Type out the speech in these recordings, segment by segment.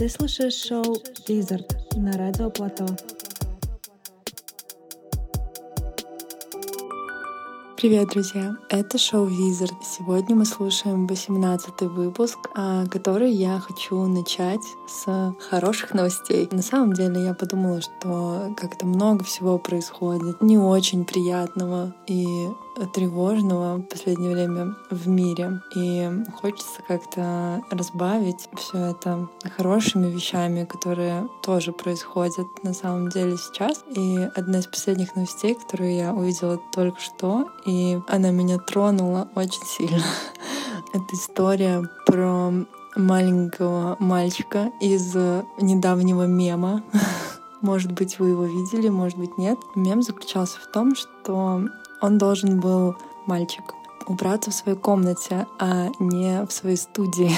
Ты слушаешь шоу «Визард» на Радио Плато. Привет, друзья! Это шоу Визард. Сегодня мы слушаем 18 выпуск, а, который я хочу начать с хороших новостей. На самом деле я подумала, что как-то много всего происходит, не очень приятного и тревожного в последнее время в мире. И хочется как-то разбавить все это хорошими вещами, которые тоже происходят на самом деле сейчас. И одна из последних новостей, которую я увидела только что, и она меня тронула очень сильно. Это история про маленького мальчика из недавнего мема. Может быть, вы его видели, может быть, нет. Мем заключался в том, что он должен был, мальчик, убраться в своей комнате, а не в своей студии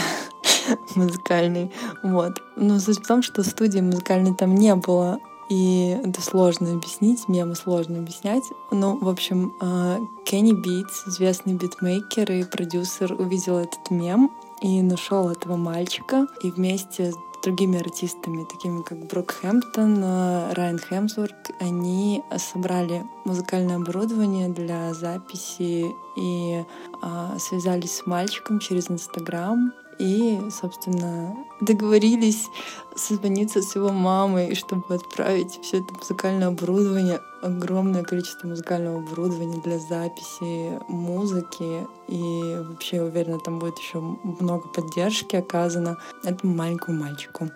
музыкальной. Вот. Но суть в том, что студии музыкальной там не было. И это сложно объяснить, мемы сложно объяснять. Ну, в общем, а, Кенни Битс, известный битмейкер и продюсер, увидел этот мем и нашел этого мальчика. И вместе другими артистами, такими как Брук Хэмптон, э, Райан Хемсворт, они собрали музыкальное оборудование для записи и а, связались с мальчиком через Инстаграм и, собственно, договорились созвониться с его мамой, чтобы отправить все это музыкальное оборудование, огромное количество музыкального оборудования для записи музыки. И вообще, уверена, там будет еще много поддержки оказано этому маленькому мальчику.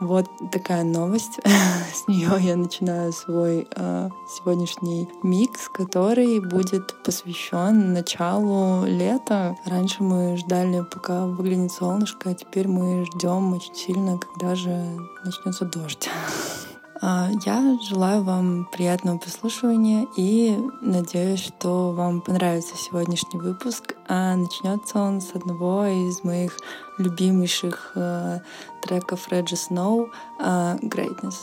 Вот такая новость. С нее я начинаю свой э, сегодняшний микс, который будет посвящен началу лета. Раньше мы ждали, пока выглянет солнышко, а теперь мы ждем очень сильно, когда же начнется дождь. А, я желаю вам приятного прослушивания и надеюсь, что вам понравится сегодняшний выпуск. А начнется он с одного из моих любимейших э, треков Реджи Сноу э, «Greatness».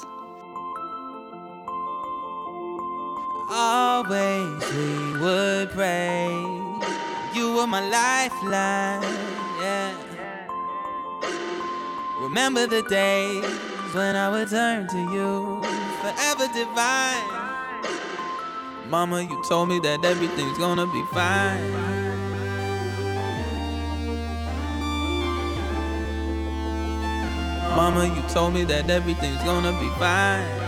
Always we would pray. You were my lifeline, yeah. Remember the days when I would turn to you, forever divine. Mama, you told me that everything's gonna be fine. Mama, you told me that everything's gonna be fine.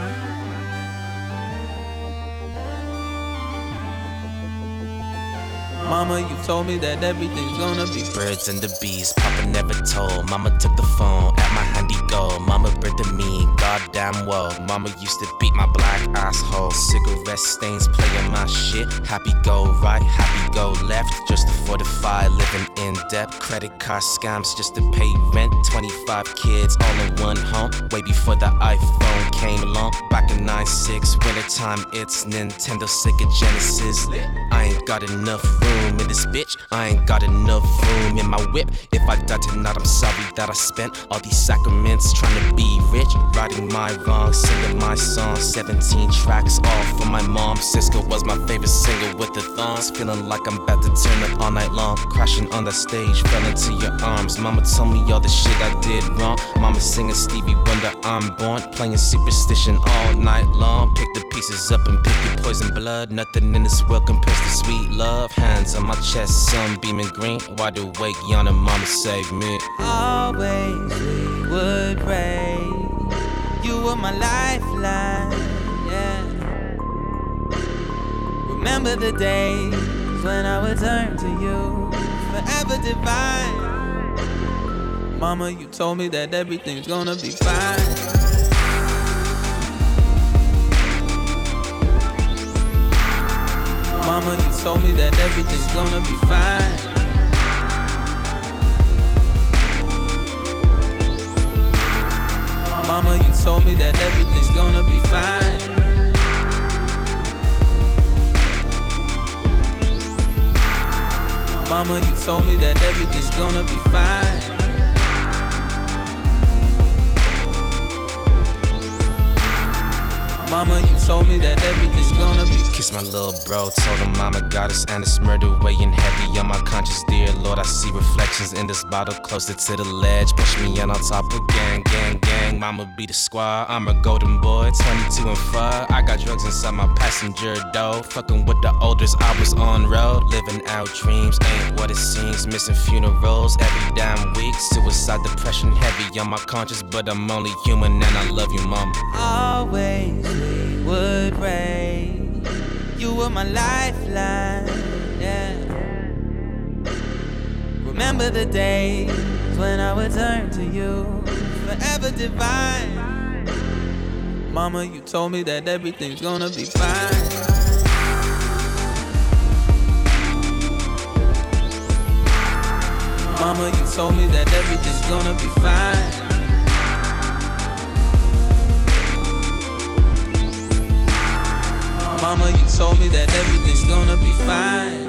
Mama, you told me that everything's gonna be birds and the bees. Papa never told. Mama took the phone at my handy go. Mama the mean, goddamn well. Mama used to beat my black asshole. Cigarette stains playing my shit. Happy go right, happy go left. Just to fortify, living in debt. Credit card scams just to pay rent. 25 kids all in one home. Way before the iPhone came along. Back in 96, wintertime, it's Nintendo, Sega Genesis. I ain't got enough room in this bitch. I ain't got enough room in my whip. If I die tonight, I'm sorry that I spent all these sacraments trying to be rich. writing my wrongs, singing my song. 17 tracks all for my mom. Sisqo was my favorite singer with the thongs. Feeling like I'm about to turn up all night long. Crashing on the stage, fell into your arms. Mama told me all the shit I did wrong. Mama singing Stevie Wonder, I'm born. Playing superstition all night long. Pick the pieces up and pick your poison blood. Nothing in this world compares to sweet love. Hands hands on my chest, sun beaming green. Wide awake, yawning, mama save me. Always would pray. You were my lifeline, yeah. Remember the days when I would turn to you, forever divine. Mama, you told me that everything's gonna be fine. Mama, you told me that everything's gonna be fine. Mama, you told me that everything's gonna be fine. Mama, you told me that everything's gonna be fine. Mama, you told me that everything's gonna be. Kiss my little bro, told him mama got us and it's murder weighing heavy on my conscience, dear Lord. I see reflections in this bottle closer to the ledge. Push me in on top gang, gang gang, mama be the squad. I'm a golden boy, 22 and 5. I got drugs inside my passenger door. Fucking with the oldest, I was on road. Living out dreams, ain't what it seems. Missing funerals every damn week. Suicide, depression heavy on my conscience, but I'm only human and I love you, mama. Always would rain. You were my lifeline, yeah. Remember the days when I would turn to you, forever divine. Mama, you told me that everything's gonna be fine. Mama, you told me that everything's gonna be fine. Mama, you told me that everything's gonna be fine.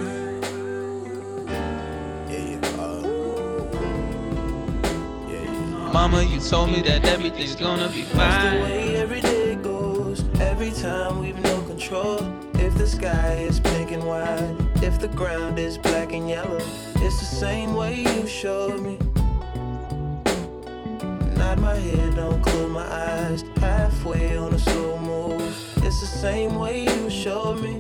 Mama, you told me that everything's gonna be fine. That's the way every day goes. Every time we've no control. If the sky is pink and white, if the ground is black and yellow, it's the same way you showed me. Nod my head, don't close my eyes. Halfway on a slow move. It's the same way you showed me.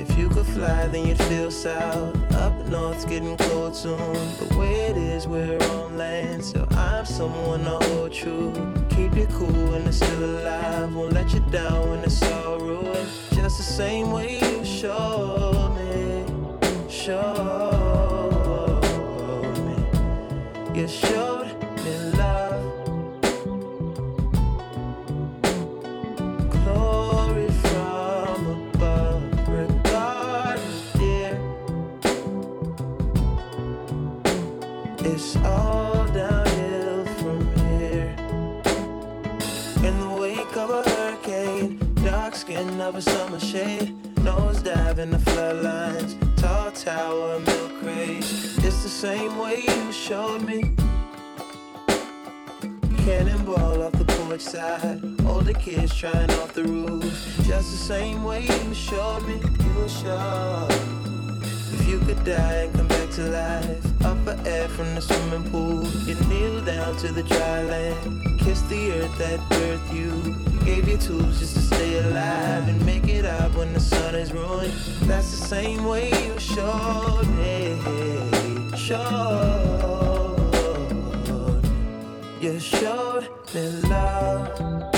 If you could fly, then you'd feel south. Up north's getting cold soon. The way it is, we're on land. So I'm someone to hold true. Keep you cool when it's still alive. Won't let you down when it's all ruined. Just the same way you showed me. Showed me. You showed older kids trying off the roof. Just the same way you showed me, you were showed. If you could die and come back to life, up for air from the swimming pool, you kneel down to the dry land, kiss the earth that birthed you, gave you tools just to stay alive and make it out when the sun is ruined. That's the same way you showed me, showed. You showed me love.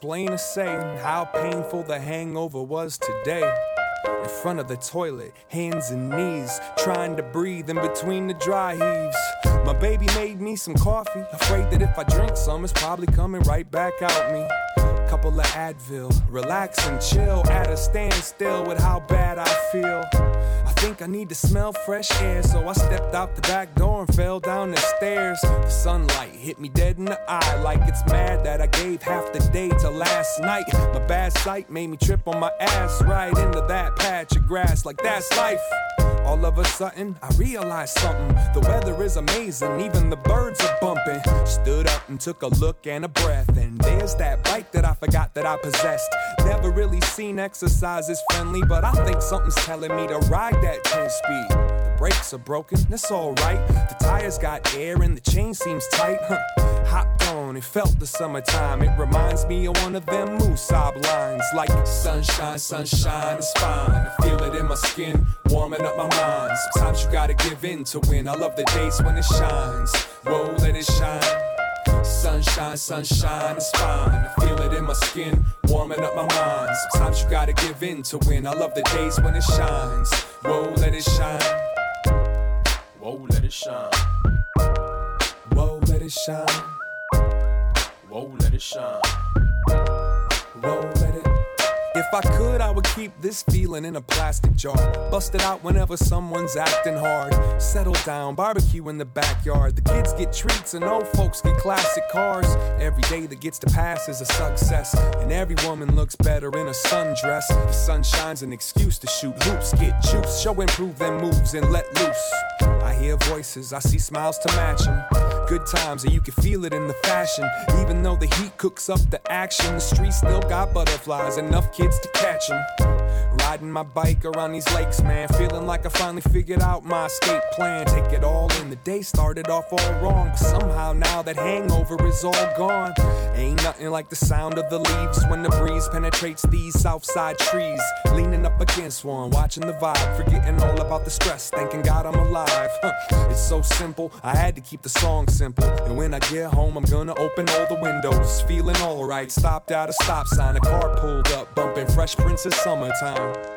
Explain or say how painful the hangover was today. In front of the toilet, hands and knees, trying to breathe in between the dry heaves. My baby made me some coffee, afraid that if I drink some, it's probably coming right back out me. Couple of Advil, relax and chill at a standstill with how bad I feel. I think I need to smell fresh air, so I stepped out the back door and fell down the stairs. The sunlight hit me dead in the eye, like it's mad that I gave half the day to last night. My bad sight made me trip on my ass right into that patch of grass, like that's life. All of a sudden, I realized something. The weather is amazing, even the birds are bumping. Stood up and took a look and a breath, and there's that bike that I forgot that I possessed. Never really seen exercise as friendly, but I think something's telling me to ride that 10 speed. The brakes are broken, that's alright. The tires got air and the chain seems tight. Huh. Hopped on, it felt the summertime. It reminds me of one of them Musab lines. Like sunshine, sunshine is fine. I feel it in my skin, warming up my mind. Sometimes you gotta give in to win. I love the days when it shines. Whoa, let it shine. Sunshine, sunshine is fine. I feel it in my skin, warming up my mind. Sometimes you gotta give in to win. I love the days when it shines. Whoa, let it shine. Whoa, let it shine. Whoa, let it shine. Whoa, let it shine. Whoa. If I could, I would keep this feeling in a plastic jar. Bust it out whenever someone's acting hard. Settle down, barbecue in the backyard. The kids get treats and old folks get classic cars. Every day that gets to pass is a success. And every woman looks better in a sundress. The sun shines an excuse to shoot hoops, get juice, show improve them moves and let loose. I hear voices, I see smiles to match them. Good times, and you can feel it in the fashion. Even though the heat cooks up the action, the streets still got butterflies, enough kids to catch them. Riding my bike around these lakes, man. Feeling like I finally figured out my escape plan. Take it all in. The day started off all wrong, but somehow now that hangover is all gone. Ain't nothing like the sound of the leaves when the breeze penetrates these southside trees. Leaning up against one, watching the vibe, forgetting all about the stress, thanking God I'm alive. Huh. It's so simple, I had to keep the song simple. And when I get home, I'm gonna open all the windows, feeling alright. Stopped at a stop sign, a car pulled up, bumping Fresh Prince of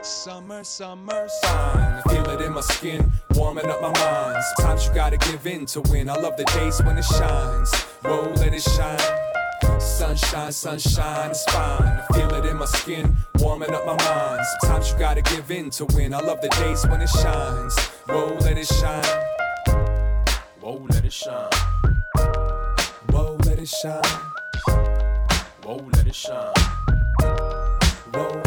Summer, summer, sign. I feel it in my skin, warming up my mind. Sometimes you gotta give in to win. I love the days when it shines. Whoa, let it shine. Sunshine, sunshine, it's fine. I feel it in my skin, warming up my mind. Sometimes you gotta give in to win. I love the days when it shines. Whoa, let it shine. Whoa, let it shine. Whoa, let it shine. Whoa, let it shine. Whoa,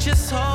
Just hold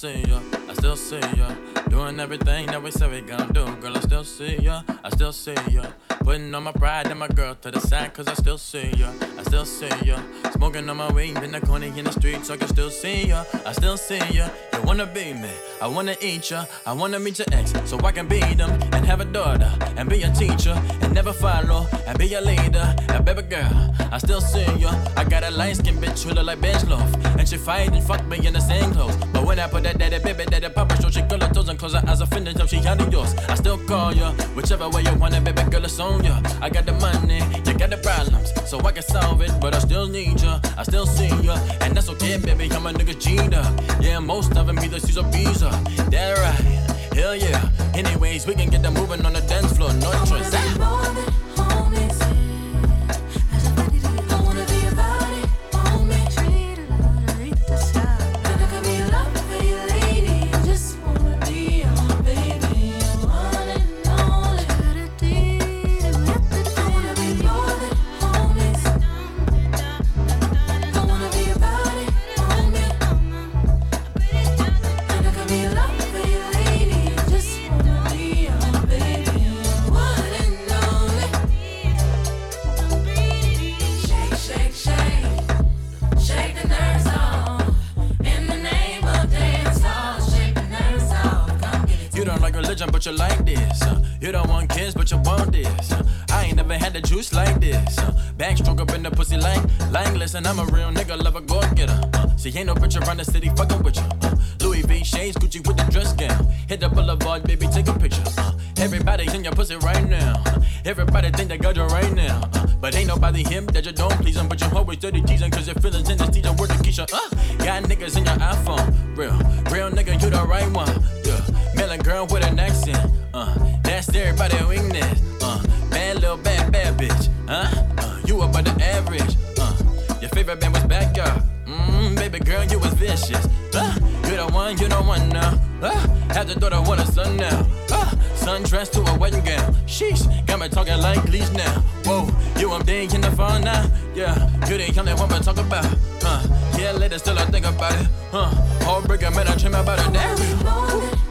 see ya, I still see ya. Doing everything that we said we gonna do, girl, I still see ya, I still see ya. Putting on my pride and my girl to the side, cause I still see ya, I still see ya. Smoking on my weed in the corner in the street, so I can still see ya, I still see ya. You wanna be me, I wanna eat ya, I wanna meet your ex, so I can beat them and have a daughter, and be a teacher, and never follow, and be a leader, and baby girl, I still see ya. I got a light skin bitch who look like bench loaf, and she fight and fuck me in the same clothes, when I put that daddy baby daddy papa show, she girl her toes and close her eyes, offended till she out of yours. I still call ya, whichever way you want it, baby girl, it's on ya. I got the money, you got the problems, so I can solve it, but I still need ya, I still see ya, and that's okay, baby. I'm a nigga cheater, yeah, most of them either B's, uh, that right, hell yeah. Anyways, we can get them moving on the dance floor, no choice. But you like this. uh. You don't want kids, but you want this. uh. I ain't never had the juice like this. uh. Backstroke up in the pussy like, like listen, I'm a real nigga, love a go getter. Uh, see, ain't no bitch around the city fucking with you. Uh, Louis V shades, Gucci with the dress gown. Hit the boulevard, baby, take a picture. Uh, everybody in your pussy right now. Uh, everybody think they got you right now. Uh, but ain't nobody him that you don't please him. But you're always dirty teasing, cause your feelings in this teacher word to Keisha. Uh, got niggas in your iPhone. Real, real nigga, you the right one. Melon girl with an accent. Uh, that's everybody weakness. Uh, bad little bad bad bitch. Huh? Uh, you above the average. Uh, your favorite band was backyard. Mmm, baby girl, you was vicious. Uh, you the one, you the one now. Uh, have the daughter want a son now. Uh, sundress to a wedding gown. Sheesh, got me talking like leash now. Whoa, you I'm in the phone now. Yeah, you the that one to talk about. Uh, yeah, later still I think about it. Uh, heartbreaker, man, I dream about it. Damn.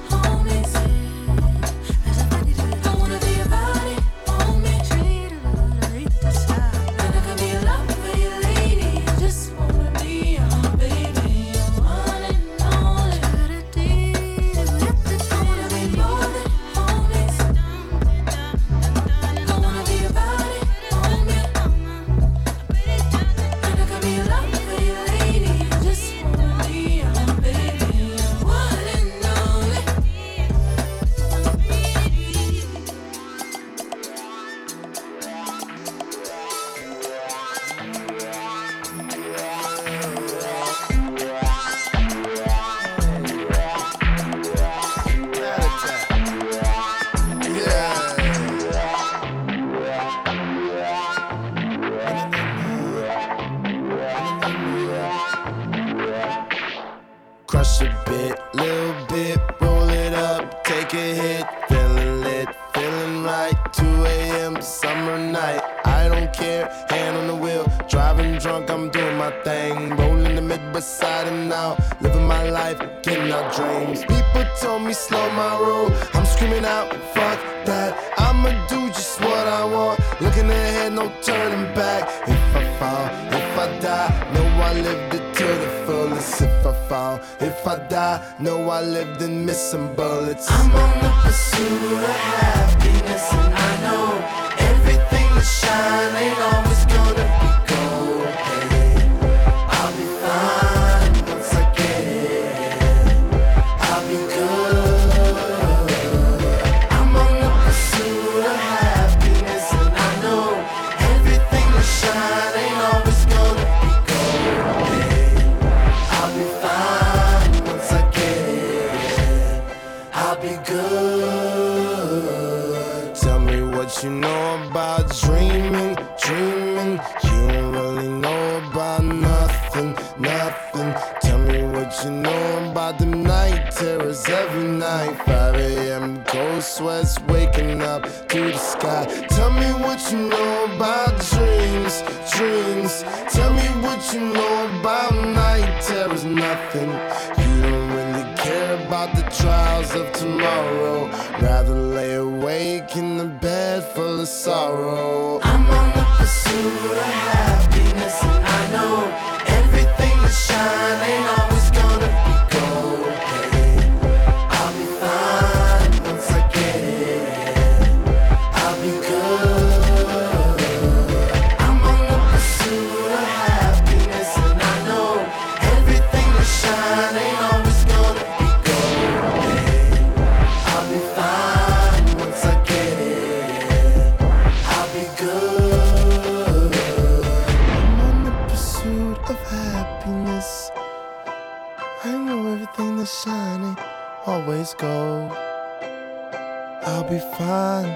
Fine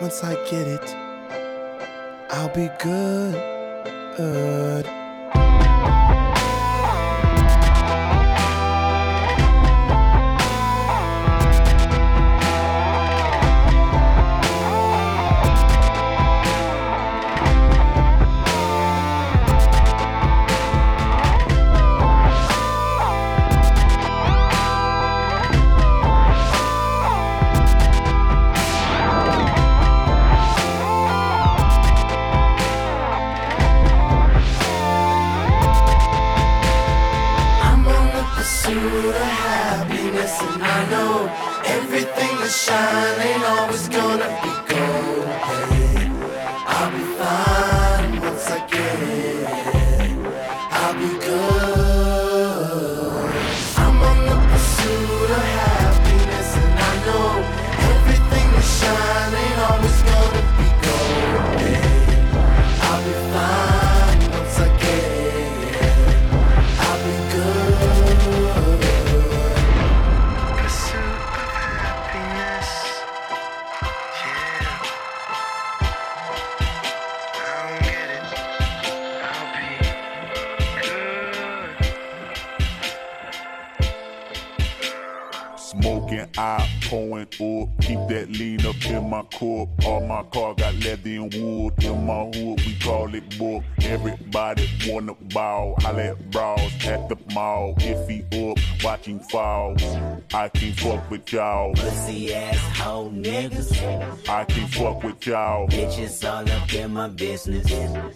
once I get it. I'll be good. Shine ain't always gonna be in. All my car got leather and wood. In my hood, we call it book. Everybody wanna ball. I let bras at the mall. If he up, watching falls. I can't fuck with y'all. Pussy ass hoe niggas. I can't fuck with y'all. Bitches all up in my business.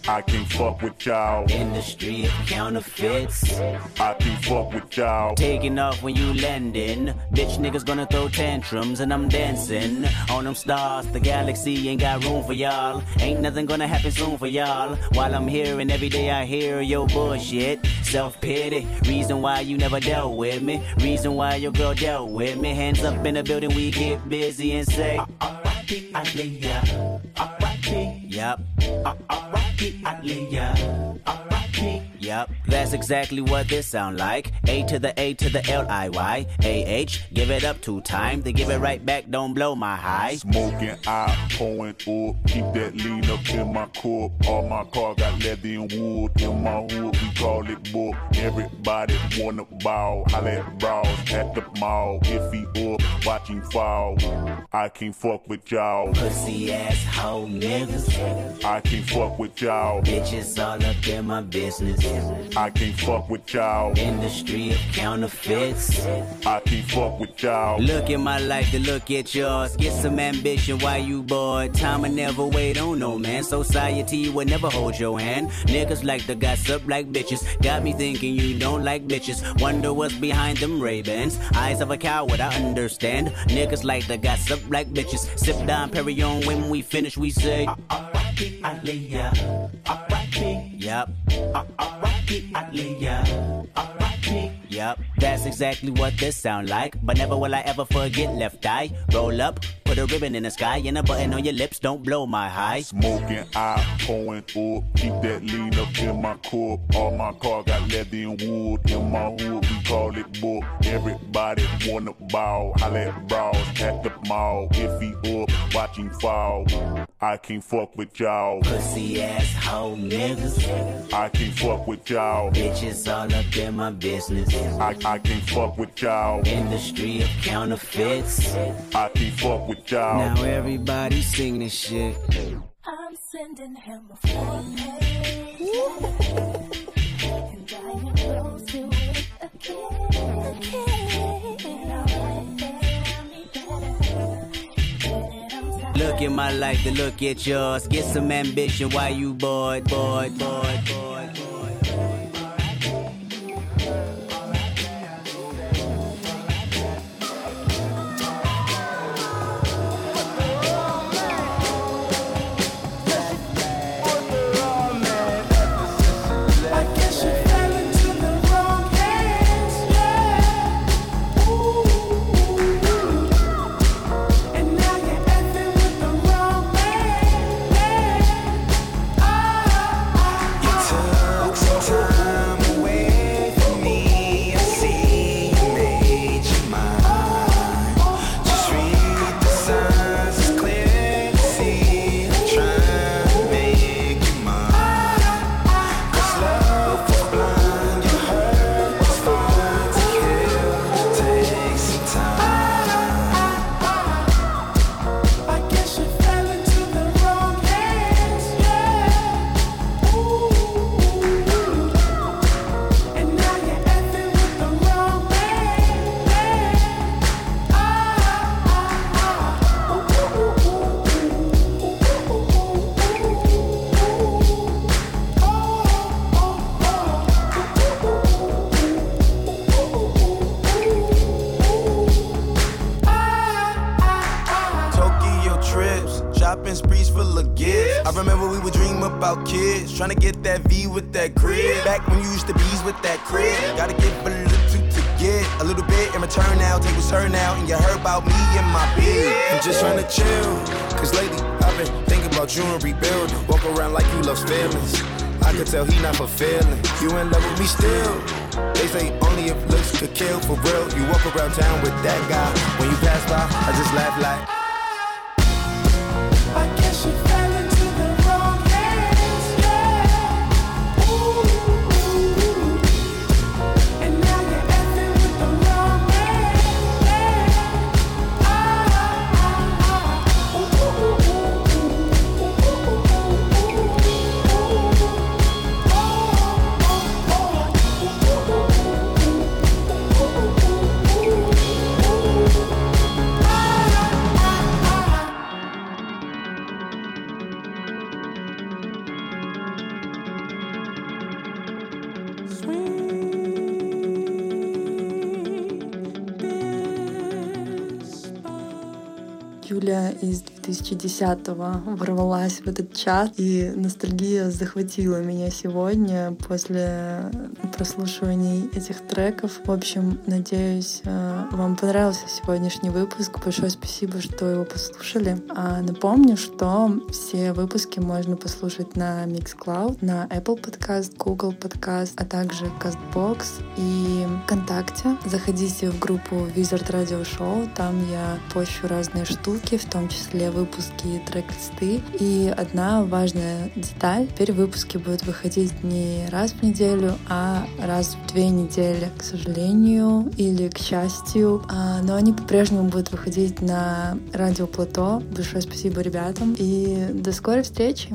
I can't fuck with y'all. Industry of counterfeits. I can't fuck with y'all. Taking off when you landing. Bitch niggas gonna throw tantrums and I'm dancing. On them stars, the galaxy ain't got room for y'all. Ain't nothing gonna happen soon for y'all. While I'm here and every day I hear your bullshit. Self pity. Reason why you never dealt with me. Reason why your girl dealt with me. Hands up in the building, we get busy and say. R.I.P. Aaliyah. R.I.P. Yup. R.I.P. Aaliyah. R.I.P. Yup. That's exactly what this sound like. A to the A to the L I Y. A H. Give it up two times. They give it right back. Don't blow my high. Smoking, I pouring up. Keep that lean up in my cup. All my car got leather and wood. In my hood, we call it book. Everybody wanna ball. I let bras at the mall. If he up, watching fall. I can't fuck with y'all. Pussy ass hoe niggas. I can't fuck with y'all. Bitches all up in my business. I can't fuck with y'all. Industry of counterfeits. I can't fuck with y'all. Look at my life to look at yours. Get some ambition while you bored. Time will never wait on no man. Society will never hold your hand. Niggas like to gossip like bitches. Got me thinking you don't like bitches. Wonder what's behind them Ray-Bans. Eyes of a coward, I understand. Niggas like to gossip like bitches. Sip down Perrion when we finish, we say. Aaliyah. R.I.P. R.I.P. Yup. That's exactly what this sound like. But never will I ever forget left eye. Roll up, put a ribbon in the sky, and a button on your lips. Don't blow my high. Smoking, I pouring up. Keep that lean up in my cup. All my car got leather and wood. In my hood, we call it book. Everybody wanna ball. I let bras at the mall. If he up, watching fall. I can't fuck with y'all. Pussy ass hoe niggas. I can't fuck with y'all. Bitches all up in my business. I, I can't fuck with y'all. Industry of counterfeits. I can't fuck with now everybody sing this shit. I'm sending him a Look at my life, to look at yours. Get some ambition, why you bored, bored, bored, bored. You in love with me still. They say only if looks could kill for real. You walk around town with that guy. When you pass by, I just laugh like. Из 2010-го ворвалась в этот чат, и ностальгия захватила меня сегодня после прослушиваний этих треков. В общем, надеюсь, э, вам понравился сегодняшний выпуск. Большое спасибо, что его послушали. А напомню, что все выпуски можно послушать на Mixcloud, на Apple Podcast, Google Podcast, а также CastBox и ВКонтакте. Заходите в группу Wizard Radio Show, там я пощу разные штуки, в том числе выпуски трек-листы. И одна важная деталь. Теперь выпуски будут выходить не раз в неделю, а раз в две недели, к сожалению, или к счастью. А, но они по-прежнему будут выходить на радио Плато. Большое спасибо ребятам и до скорой встречи!